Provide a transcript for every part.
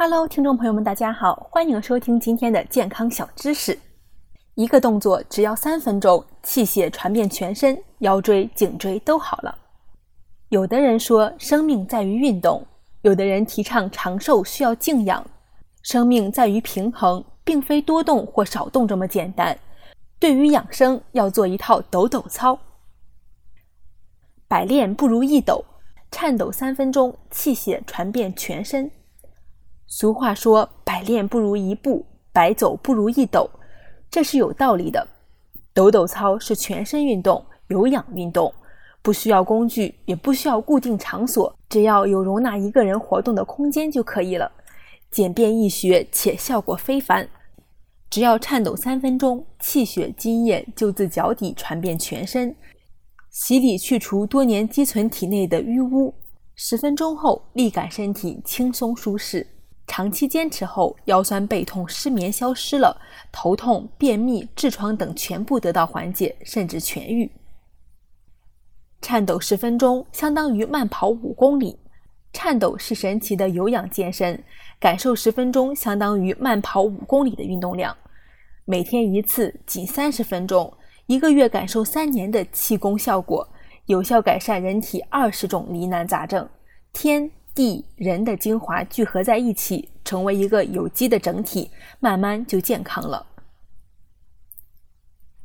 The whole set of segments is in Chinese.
Hello，听众朋友们，大家好，欢迎收听今天的健康小知识。一个动作只要三分钟，气血传遍全身，腰椎、颈椎都好了。有的人说生命在于运动，有的人提倡长寿需要静养。生命在于平衡，并非多动或少动这么简单。对于养生，要做一套抖抖操。百练不如一抖，颤抖三分钟，气血传遍全身。俗话说：“百练不如一步，百走不如一抖。”这是有道理的。抖抖操是全身运动，有氧运动，不需要工具，也不需要固定场所，只要有容纳一个人活动的空间就可以了。简便易学，且效果非凡。只要颤抖三分钟，气血津液就自脚底传遍全身，洗礼去除多年积存体内的淤污。十分钟后，立感身体轻松舒适。长期坚持后，腰酸背痛、失眠消失了，头痛、便秘、痔疮等全部得到缓解，甚至痊愈。颤抖十分钟相当于慢跑五公里，颤抖是神奇的有氧健身，感受十分钟相当于慢跑五公里的运动量。每天一次，仅三十分钟，一个月感受三年的气功效果，有效改善人体二十种疑难杂症。天。地人的精华聚合在一起，成为一个有机的整体，慢慢就健康了。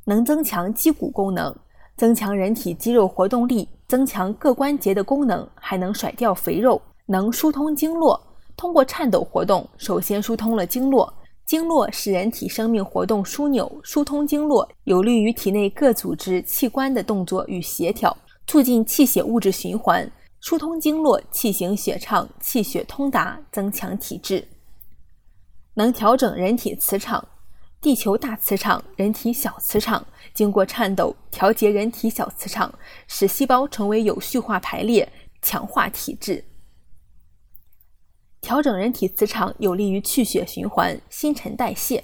能增强肌骨功能，增强人体肌肉活动力，增强各关节的功能，还能甩掉肥肉，能疏通经络。通过颤抖活动，首先疏通了经络。经络是人体生命活动枢纽，疏通经络有利于体内各组织器官的动作与协调，促进气血物质循环。疏通经络，气行血畅，气血通达，增强体质。能调整人体磁场，地球大磁场，人体小磁场。经过颤抖，调节人体小磁场，使细胞成为有序化排列，强化体质。调整人体磁场有利于气血循环、新陈代谢，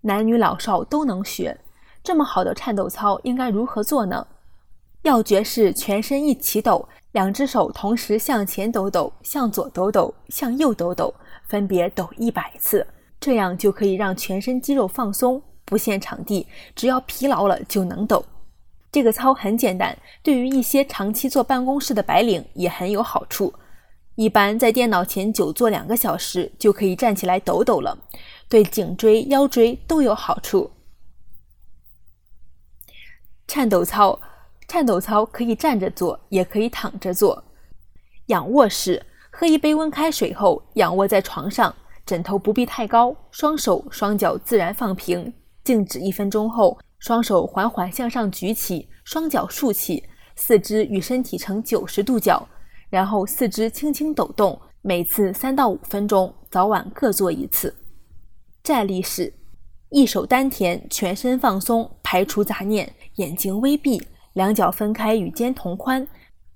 男女老少都能学。这么好的颤抖操应该如何做呢？要诀是全身一起抖。两只手同时向前抖抖，向左抖抖，向右抖抖，分别抖一百次，这样就可以让全身肌肉放松，不限场地，只要疲劳了就能抖。这个操很简单，对于一些长期坐办公室的白领也很有好处。一般在电脑前久坐两个小时，就可以站起来抖抖了，对颈椎、腰椎都有好处。颤抖操。颤抖操可以站着做，也可以躺着做。仰卧式，喝一杯温开水后，仰卧在床上，枕头不必太高，双手双脚自然放平，静止一分钟后，双手缓缓向上举起，双脚竖起，四肢与身体成九十度角，然后四肢轻轻抖动，每次三到五分钟，早晚各做一次。站立式，一手丹田，全身放松，排除杂念，眼睛微闭。两脚分开与肩同宽，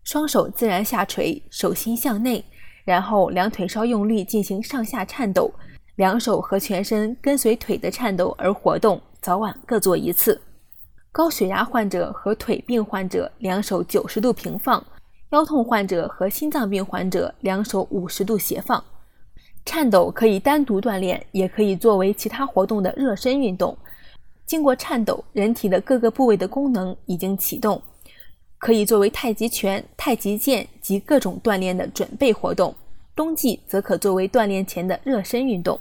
双手自然下垂，手心向内，然后两腿稍用力进行上下颤抖，两手和全身跟随腿的颤抖而活动，早晚各做一次。高血压患者和腿病患者两手九十度平放，腰痛患者和心脏病患者两手五十度斜放。颤抖可以单独锻炼，也可以作为其他活动的热身运动。经过颤抖，人体的各个部位的功能已经启动，可以作为太极拳、太极剑及各种锻炼的准备活动。冬季则可作为锻炼前的热身运动。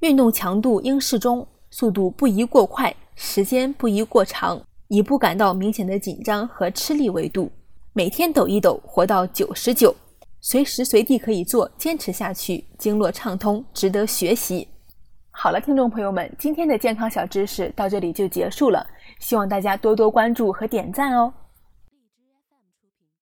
运动强度应适中，速度不宜过快，时间不宜过长，以不感到明显的紧张和吃力为度。每天抖一抖，活到九十九，随时随地可以做，坚持下去，经络畅通，值得学习。好了，听众朋友们，今天的健康小知识到这里就结束了，希望大家多多关注和点赞哦。